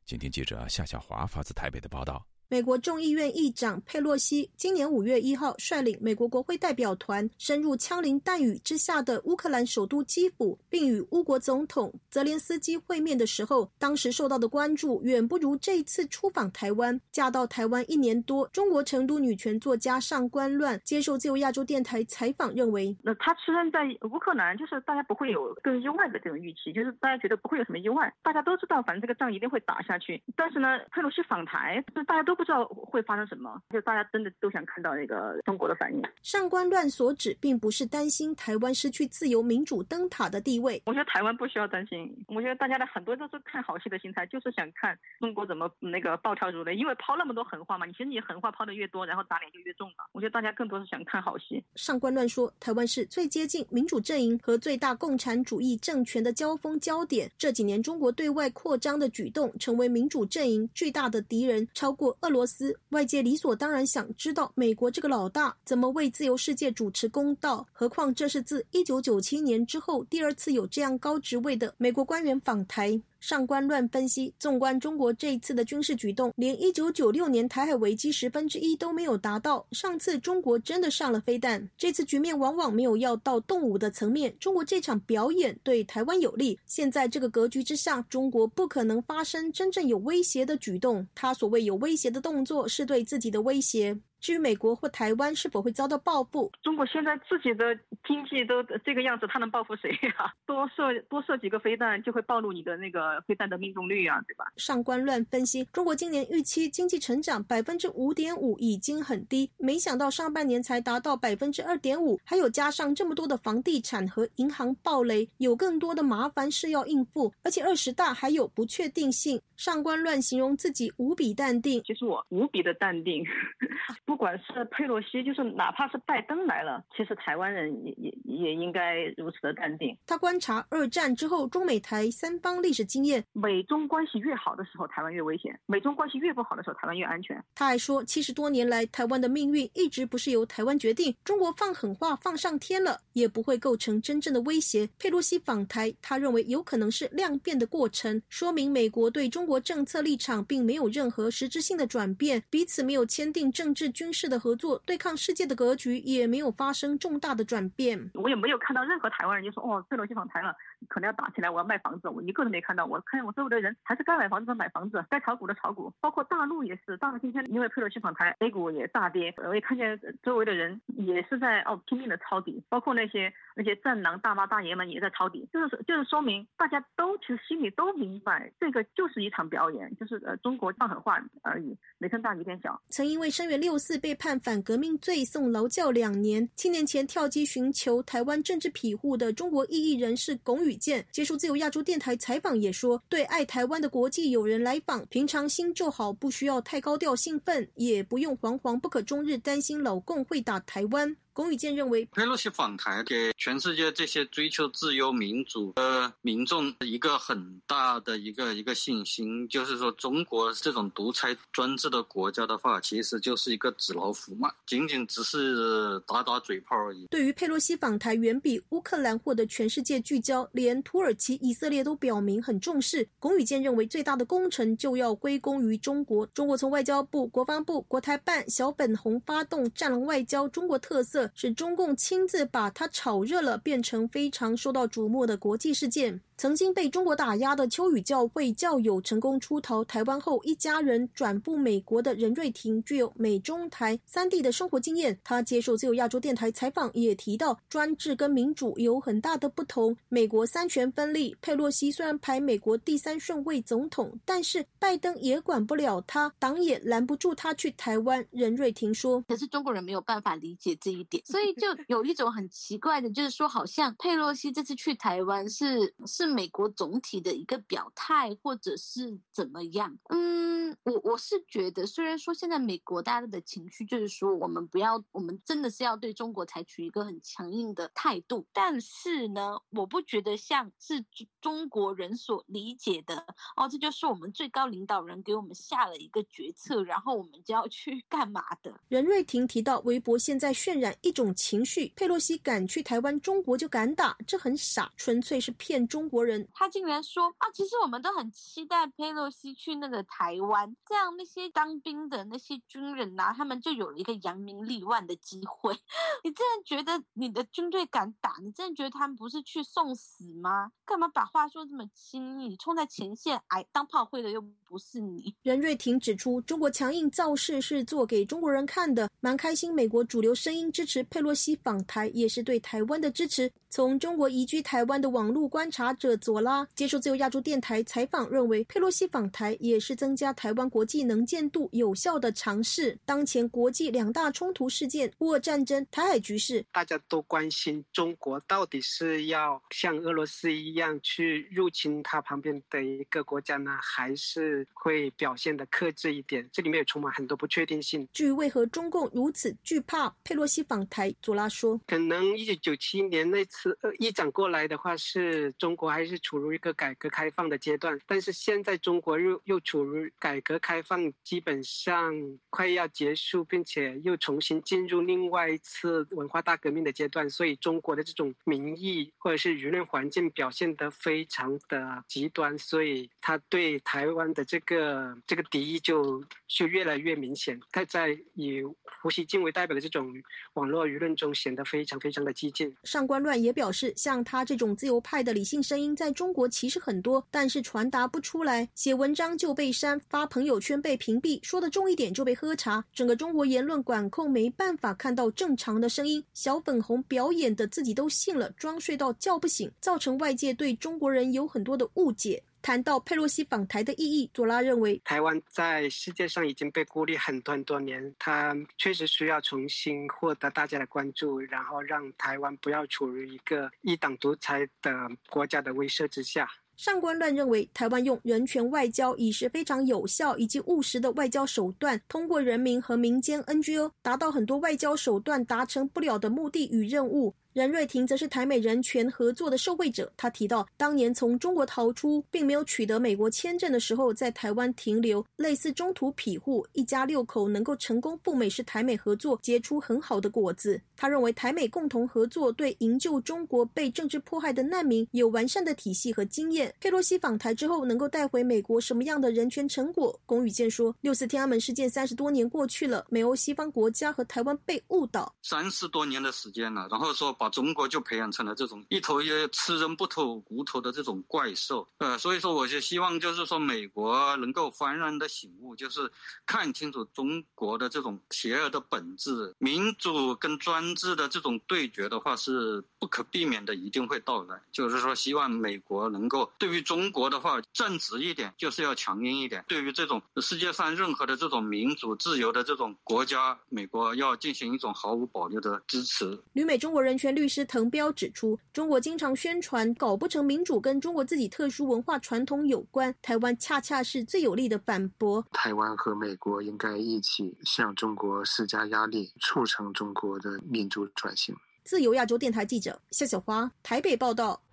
请听记者夏小华发自台北的报道。
美国众议院议长佩洛西今年五月一号率领美国国会代表团深入枪林弹雨之下的乌克兰首都基辅，并与乌国总统泽连斯基会面的时候，当时受到的关注远不如这一次出访台湾。嫁到台湾一年多，中国成都女权作家上官乱接受自由亚洲电台采访，认为
那他出生在乌克兰，就是大家不会有更意外的这种预期，就是大家觉得不会有什么意外，大家都知道反正这个仗一定会打下去。但是呢，佩洛西访台，大家都不知道会发生什么，就大家真的都想看到那个中国的反应。
上官乱所指，并不是担心台湾失去自由民主灯塔的地位。
我觉得台湾不需要担心，我觉得大家的很多都是看好戏的心态，就是想看中国怎么那个暴跳如雷，因为抛那么多狠话嘛，你其实你狠话抛的越多，然后打脸就越重嘛。我觉得大家更多是想看好戏。
上官乱说，台湾是最接近民主阵营和最大共产主义政权的交锋焦点。这几年中国对外扩张的举动，成为民主阵营巨大的敌人，超过俄罗斯。外界理所当然想知道，美国这个老大怎么为自由世界主持公道？何况这是自一九九七年之后第二次有这样高职位的美国官员访台。上官乱分析，纵观中国这一次的军事举动，连一九九六年台海危机十分之一都没有达到。上次中国真的上了飞弹，这次局面往往没有要到动武的层面。中国这场表演对台湾有利，现在这个格局之下，中国不可能发生真正有威胁的举动。他所谓有威胁的动作，是对自己的威胁。至于美国或台湾是否会遭到报复，
中国现在自己的经济都这个样子，他能报复谁 呀？多射多射几个飞弹，就会暴露你的那个飞弹的命中率啊，对吧？
上官乱分析，中国今年预期经济成长百分之五点五已经很低，没想到上半年才达到百分之二点五，还有加上这么多的房地产和银行暴雷，有更多的麻烦事要应付，而且二十大还有不确定性。上官乱形容自己无比淡定，
其实我无比的淡定。不管是佩洛西，就是哪怕是拜登来了，其实台湾人也也也应该如此的淡定。
他观察二战之后中美台三方历史经验，
美中关系越好的时候，台湾越危险；美中关系越不好的时候，台湾越安全。
他还说，七十多年来，台湾的命运一直不是由台湾决定，中国放狠话放上天了，也不会构成真正的威胁。佩洛西访台，他认为有可能是量变的过程，说明美国对中国政策立场并没有任何实质性的转变，彼此没有签订政治军军事的合作，对抗世界的格局也没有发生重大的转变。
我也没有看到任何台湾人就说哦，这东西访台了，可能要打起来，我要卖房子，我一个都没看到。我看见我周围的人还是该买房子的买房子，该炒股的炒股，包括大陆也是。大陆今天因为佩洛西访台，A 股也大跌。我也看见周围的人也是在哦拼命的抄底，包括那些那些战狼大妈大爷们也在抄底，就是就是说明大家都其实心里都明白，这个就是一场表演，就是呃中国放狠话而已，雷声大雨点小。
曾因为声援六四被判反革命罪送劳教两年，七年前跳机寻求台湾政治庇护的中国异议人士龚宇健接受自由亚洲电台采访也说，对爱台湾的国际友人来访，平常心就好，不需要太高调兴奋，也不用惶惶不可终日担心老共会打台湾。龚宇健认为，
佩洛西访台给全世界这些追求自由民主的民众一个很大的一个一个信心，就是说中国这种独裁专制的国家的话，其实就是一个纸老虎嘛，仅仅只是打打嘴炮而已。
对于佩洛西访台，远比乌克兰获得全世界聚焦，连土耳其、以色列都表明很重视。龚宇健认为，最大的工程就要归功于中国。中国从外交部、国防部、国台办、小本红发动“战狼外交”，中国特色。是中共亲自把它炒热了，变成非常受到瞩目的国际事件。曾经被中国打压的秋雨教会教友成功出逃台湾后，一家人转赴美国的任瑞婷具有美中台三地的生活经验。他接受自由亚洲电台采访也提到，专制跟民主有很大的不同。美国三权分立，佩洛西虽然排美国第三顺位总统，但是拜登也管不了他，党也拦不住他去台湾。任瑞婷说：“
可是中国人没有办法理解这一点，所以就有一种很奇怪的，就是说，好像佩洛西这次去台湾是是。”美国总体的一个表态，或者是怎么样？嗯，我我是觉得，虽然说现在美国大家的情绪就是说，我们不要，我们真的是要对中国采取一个很强硬的态度，但是呢，我不觉得像是中国人所理解的哦，这就是我们最高领导人给我们下了一个决策，然后我们就要去 干嘛的。
任瑞婷提到，微博现在渲染一种情绪：佩洛西敢去台湾，中国就敢打，这很傻，纯粹是骗中国人。
他竟然说啊，其实我们都很期待佩洛西去那个台湾，这样那些当兵的那些军人呐，他们就有了一个扬名立万的机会。你真的觉得你的军队敢打？你真的觉得他们不是去送死吗？干嘛把话说这么轻易？冲在前线，哎，当炮灰的又不是你。
任瑞婷指出，中国强硬造势是做给中国人看的，蛮开心。美国主流声音支持佩洛西访台，也是对台湾的支持。从中国移居台湾的网络观察者佐拉接受自由亚洲电台采访，认为佩洛西访台也是增加台湾国际能见度有效的尝试。当前国际两大冲突事件——乌俄战争、台海局势，
大家都关心中国到底是要像俄罗斯一样去入侵它旁边的一个国家呢，还是会表现的克制一点？这里面也充满很多不确定性。
至于为何中共如此惧怕佩洛西访台，佐拉说：“
可能一九九七年那次。”一讲过来的话，是中国还是处于一个改革开放的阶段，但是现在中国又又处于改革开放基本上快要结束，并且又重新进入另外一次文化大革命的阶段，所以中国的这种民意或者是舆论环境表现得非常的极端，所以他对台湾的这个这个敌意就就越来越明显。他在以胡锡进为代表的这种网络舆论中显得非常非常的激进。
上官乱也。表示，像他这种自由派的理性声音，在中国其实很多，但是传达不出来。写文章就被删，发朋友圈被屏蔽，说的重一点就被喝茶。整个中国言论管控没办法看到正常的声音。小粉红表演的自己都信了，装睡到叫不醒，造成外界对中国人有很多的误解。谈到佩洛西访台的意义，佐拉认为，
台湾在世界上已经被孤立很多很多年，它确实需要重新获得大家的关注，然后让台湾不要处于一个一党独裁的国家的威慑之下。
上官乱认为，台湾用人权外交已是非常有效以及务实的外交手段，通过人民和民间 NGO 达到很多外交手段达成不了的目的与任务。任瑞婷则是台美人权合作的受惠者。他提到，当年从中国逃出，并没有取得美国签证的时候，在台湾停留，类似中途庇护，一家六口能够成功赴美，是台美合作结出很好的果子。他认为，台美共同合作对营救中国被政治迫害的难民有完善的体系和经验。佩洛西访台之后，能够带回美国什么样的人权成果？龚宇健说，六四天安门事件三十多年过去了，美欧西方国家和台湾被误导
三十多年的时间了，然后说。把中国就培养成了这种一头也吃人不吐骨头的这种怪兽，呃，所以说我就希望就是说美国能够幡然的醒悟，就是看清楚中国的这种邪恶的本质，民主跟专制的这种对决的话是不可避免的，一定会到来。就是说希望美国能够对于中国的话正直一点，就是要强硬一点；对于这种世界上任何的这种民主自由的这种国家，美国要进行一种毫无保留的支持。
旅美中国人权。律师滕彪指出，中国经常宣传搞不成民主跟中国自己特殊文化传统有关，台湾恰恰是最有力的反驳。
台湾和美国应该一起向中国施加压力，促成中国的民主转型。
自由亚洲电台记者夏小花台北报道。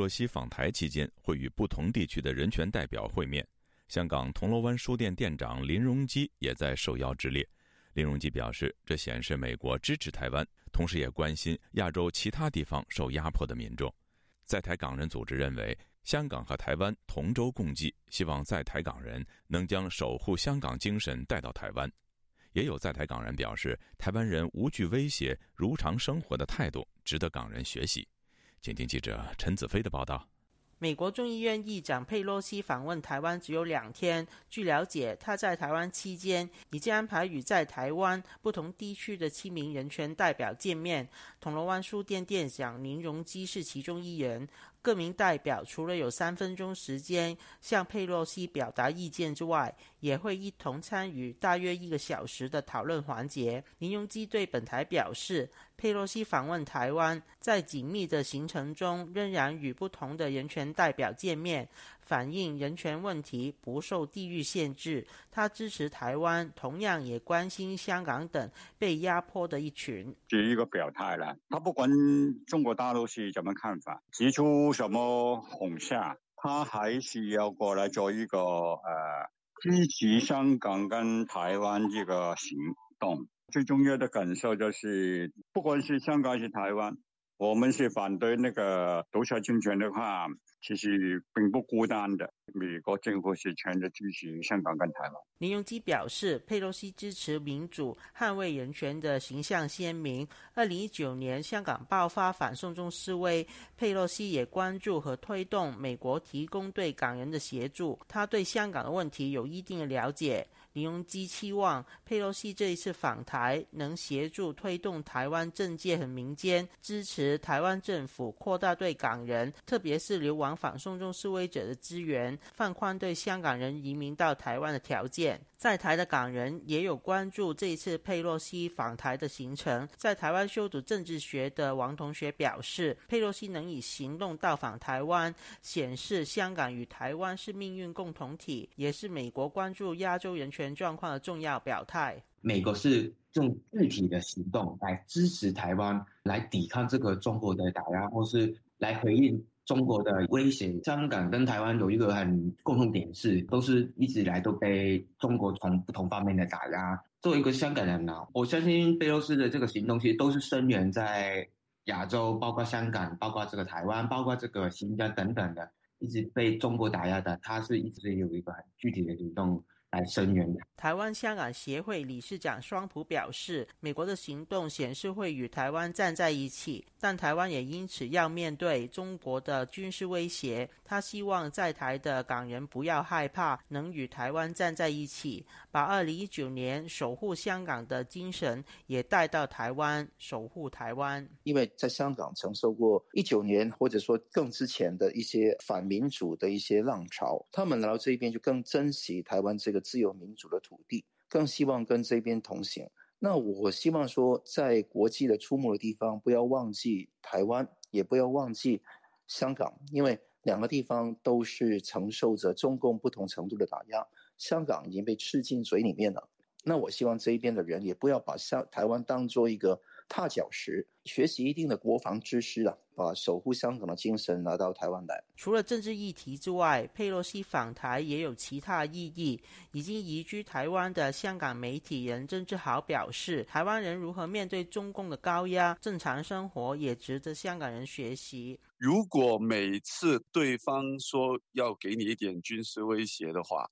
洛西访台期间会与不同地区的人权代表会面。香港铜锣湾书店店长林荣基也在受邀之列。林荣基表示，这显示美国支持台湾，同时也关心亚洲其他地方受压迫的民众。在台港人组织认为，香港和台湾同舟共济，希望在台港人能将守护香港精神带到台湾。也有在台港人表示，台湾人无惧威胁、如常生活的态度值得港人学习。请听记者陈子飞的报道。
美国众议院议长佩洛西访问台湾只有两天。据了解，他在台湾期间已经安排与在台湾不同地区的七名人权代表见面。铜锣湾书店店长林荣基是其中一人。各名代表除了有三分钟时间向佩洛西表达意见之外，也会一同参与大约一个小时的讨论环节。林荣基对本台表示，佩洛西访问台湾，在紧密的行程中仍然与不同的人权代表见面。反映人权问题不受地域限制，他支持台湾，同样也关心香港等被压迫的一群。
第一个表态了，他不管中国大陆是怎么看法，提出什么红线，他还是要过来做一个呃支持香港跟台湾这个行动。最重要的感受就是，不管是香港还是台湾。我们是反对那个独裁政权的话，其实并不孤单的。美国政府是全力支持香港跟台湾。
林荣基表示，佩洛西支持民主、捍卫人权的形象鲜明。二零一九年香港爆发反送中示威，佩洛西也关注和推动美国提供对港人的协助。他对香港的问题有一定的了解。林荣基期望佩洛西这一次访台能协助推动台湾政界和民间支持台湾政府扩大对港人，特别是流亡反送中示威者的支援，放宽对香港人移民到台湾的条件。在台的港人也有关注这一次佩洛西访台的行程。在台湾修读政治学的王同学表示，佩洛西能以行动到访台湾，显示香港与台湾是命运共同体，也是美国关注亚洲人权状况的重要表态。
美国是用具体的行动来支持台湾，来抵抗这个中国的打压，或是来回应。中国的威胁，香港跟台湾有一个很共同点是，都是一直以来都被中国从不同方面的打压。作为一个香港人呢，我相信贝洛斯的这个行动其实都是声援在亚洲，包括香港，包括这个台湾，包括这个新疆等等的，一直被中国打压的，他是一直有一个很具体的行动。来声援
台湾香港协会理事长双普表示，美国的行动显示会与台湾站在一起，但台湾也因此要面对中国的军事威胁。他希望在台的港人不要害怕，能与台湾站在一起，把二零一九年守护香港的精神也带到台湾，守护台湾。
因为在香港承受过一九年或者说更之前的一些反民主的一些浪潮，他们来到这边就更珍惜台湾这个。自由民主的土地，更希望跟这边同行。那我希望说，在国际的出没的地方，不要忘记台湾，也不要忘记香港，因为两个地方都是承受着中共不同程度的打压。香港已经被吃进嘴里面了。那我希望这一边的人也不要把香台湾当做一个。踏脚石，学习一定的国防知识啊，把守护香港的精神拿到台湾来。
除了政治议题之外，佩洛西访台也有其他意义。已经移居台湾的香港媒体人郑志豪表示，台湾人如何面对中共的高压，正常生活也值得香港人学习。
如果每次对方说要给你一点军事威胁的话，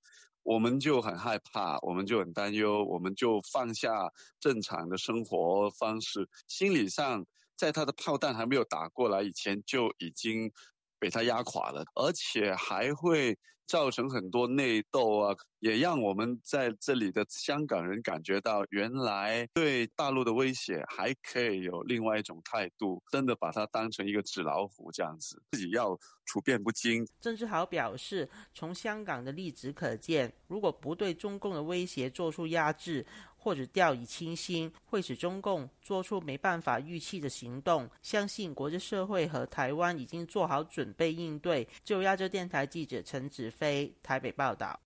我们就很害怕，我们就很担忧，我们就放下正常的生活方式，心理上在他的炮弹还没有打过来以前就已经被他压垮了，而且还会。造成很多内斗啊，也让我们在这里的香港人感觉到，原来对大陆的威胁还可以有另外一种态度，真的把它当成一个纸老虎这样子，自己要处变不惊。
郑志豪表示，从香港的例子可见，如果不对中共的威胁做出压制。或者掉以轻心，会使中共做出没办法预期的行动。相信国际社会和台湾已经做好准备应对。就亚洲电台记者陈子飞台北报道。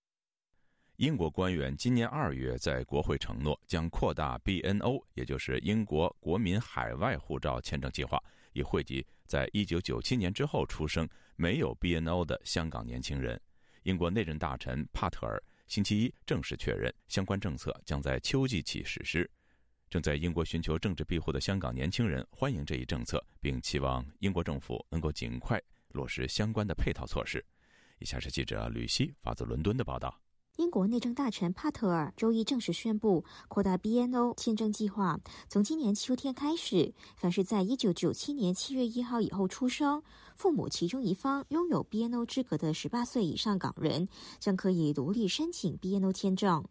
英国官员今年二月在国会承诺，将扩大 BNO，也就是英国国民海外护照签证计划，以惠及在一九九七年之后出生、没有 BNO 的香港年轻人。英国内政大臣帕特尔星期一正式确认，相关政策将在秋季起实施。正在英国寻求政治庇护的香港年轻人欢迎这一政策，并期望英国政府能够尽快落实相关的配套措施。以下是记者吕希发自伦敦的报道。
英国内政大臣帕特尔周一正式宣布，扩大 BNO 签证计划。从今年秋天开始，凡是在1997年7月1号以后出生、父母其中一方拥有 BNO 资格的18岁以上港人，将可以独立申请 BNO 签证。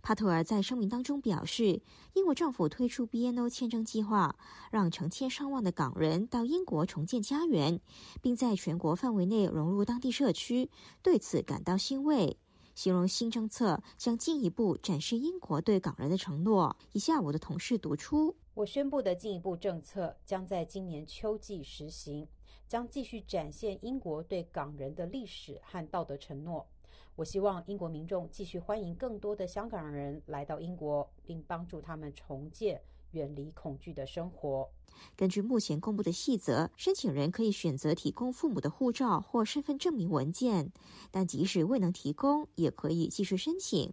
帕特尔在声明当中表示，英国政府推出 BNO 签证计划，让成千上万的港人到英国重建家园，并在全国范围内融入当地社区，对此感到欣慰。形容新政策将进一步展示英国对港人的承诺。以下我的同事读出：
我宣布的进一步政策将在今年秋季实行，将继续展现英国对港人的历史和道德承诺。我希望英国民众继续欢迎更多的香港人来到英国，并帮助他们重建远离恐惧的生活。
根据目前公布的细则，申请人可以选择提供父母的护照或身份证明文件，但即使未能提供，也可以继续申请。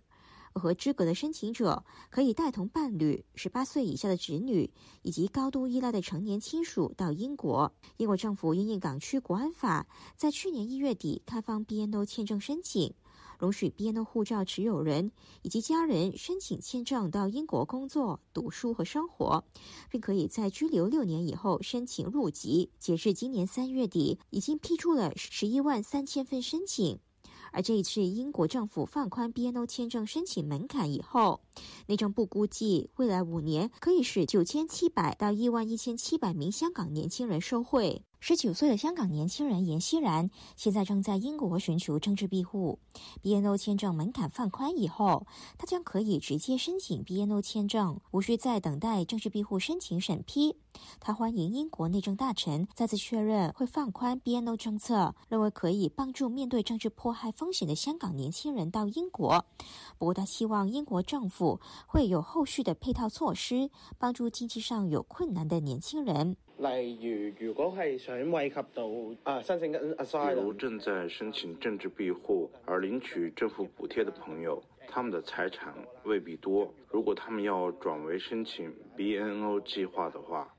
合资格的申请者可以带同伴侣、十八岁以下的子女以及高度依赖的成年亲属到英国。英国政府因应港区国安法，在去年一月底开放 BNO 签证申请。容许 BNO 护照持有人以及家人申请签证到英国工作、读书和生活，并可以在居留六年以后申请入籍。截至今年三月底，已经批出了十一万三千份申请。而这一次英国政府放宽 BNO 签证申请门槛以后，内政部估计未来五年可以使九千七百到一万一千七百名香港年轻人受惠。十九岁的香港年轻人严熙然现在正在英国寻求政治庇护。BNO 签证门槛放宽以后，他将可以直接申请 BNO 签证，无需再等待政治庇护申请审批。他欢迎英国内政大臣再次确认会放宽 BNO 政策，认为可以帮助面对政治迫害风险的香港年轻人到英国。不过，他希望英国政府会有后续的配套措施，帮助经济上有困难的年轻人。
例如，如果係想惠及到啊申請緊 a
s y l 如正在申請政治庇護而領取政府補貼的朋友，他們的財產未必多。如果他們要轉為申請 BNO 計劃的話，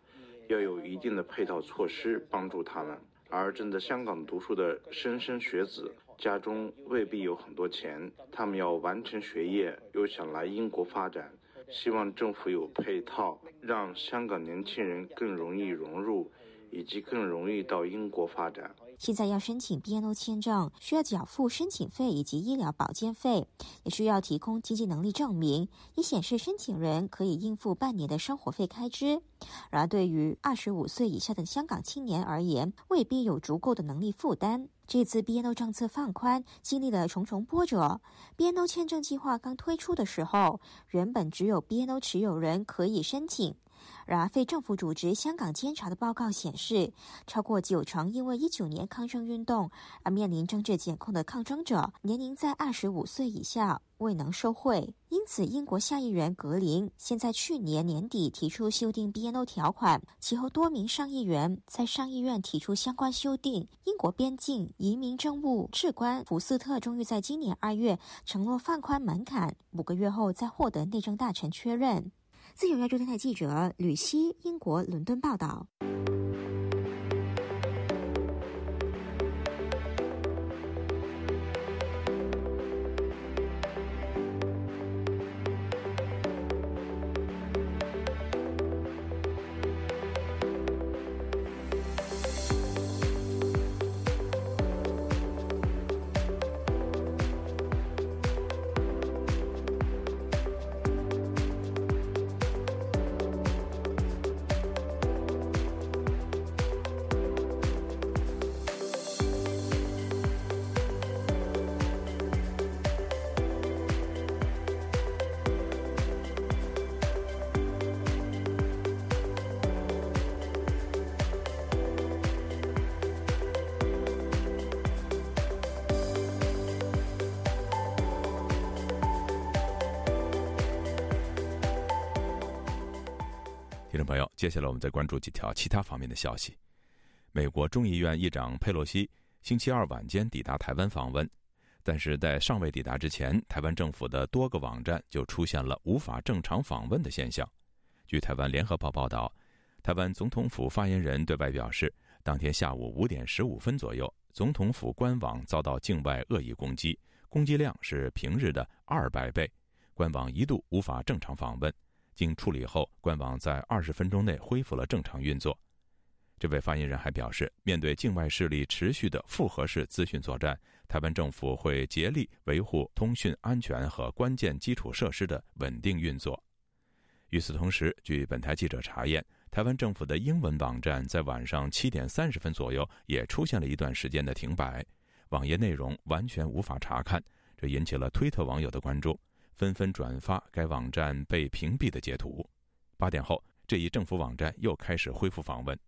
要有一定的配套措施幫助他們。而正在香港讀書的莘莘學子。家中未必有很多錢，他們要完成學業，又想來英國發展，希望政府有配套，让香港年轻人更容易融入，以及更容易到英国发展。
现在要申请 BNO 签证，需要缴付申请费以及医疗保健费，也需要提供经济能力证明，以显示申请人可以应付半年的生活费开支。然而，对于二十五岁以下的香港青年而言，未必有足够的能力负担。这次 BNO 政策放宽经历了重重波折。BNO 签证计划刚推出的时候，原本只有 BNO 持有人可以申请。然而，非政府组织香港监察的报告显示，超过九成因为一九年抗争运动而面临政治检控的抗争者，年龄在二十五岁以下，未能受惠。因此，英国下议员格林先在去年年底提出修订 BNO 条款，其后多名上议员在上议院提出相关修订。英国边境移民政务次官福斯特终于在今年二月承诺放宽门槛，五个月后再获得内政大臣确认。自由亚洲电台记者吕希，英国伦敦报道。
朋友，接下来我们再关注几条其他方面的消息。美国众议院议长佩洛西星期二晚间抵达台湾访问，但是在尚未抵达之前，台湾政府的多个网站就出现了无法正常访问的现象。据台湾联合报报道，台湾总统府发言人对外表示，当天下午五点十五分左右，总统府官网遭到境外恶意攻击，攻击量是平日的二百倍，官网一度无法正常访问。经处理后，官网在二十分钟内恢复了正常运作。这位发言人还表示，面对境外势力持续的复合式资讯作战，台湾政府会竭力维护通讯安全和关键基础设施的稳定运作。与此同时，据本台记者查验，台湾政府的英文网站在晚上七点三十分左右也出现了一段时间的停摆，网页内容完全无法查看，这引起了推特网友的关注。纷纷转发该网站被屏蔽的截图。八点后，这一政府网站又开始恢复访问。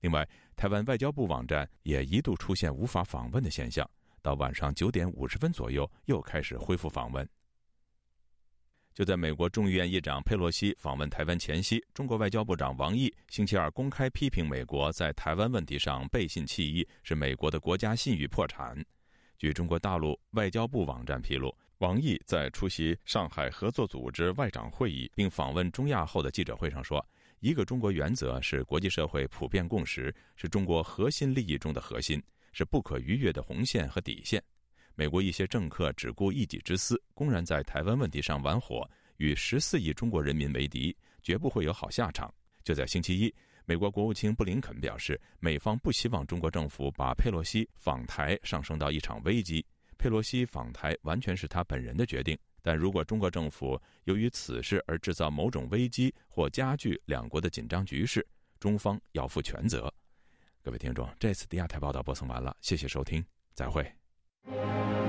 另外，台湾外交部网站也一度出现无法访问的现象，到晚上九点五十分左右又开始恢复访问。就在美国众议院议长佩洛西访问台湾前夕，中国外交部长王毅星期二公开批评美国在台湾问题上背信弃义，是美国的国家信誉破产。据中国大陆外交部网站披露。王毅在出席上海合作组织外长会议并访问中亚后的记者会上说：“一个中国原则是国际社会普遍共识，是中国核心利益中的核心，是不可逾越的红线和底线。美国一些政客只顾一己之私，公然在台湾问题上玩火，与十四亿中国人民为敌，绝不会有好下场。”就在星期一，美国国务卿布林肯表示，美方不希望中国政府把佩洛西访台上升到一场危机。佩洛西访台完全是他本人的决定，但如果中国政府由于此事而制造某种危机或加剧两国的紧张局势，中方要负全责。各位听众，这次第二台报道播送完了，谢谢收听，再会。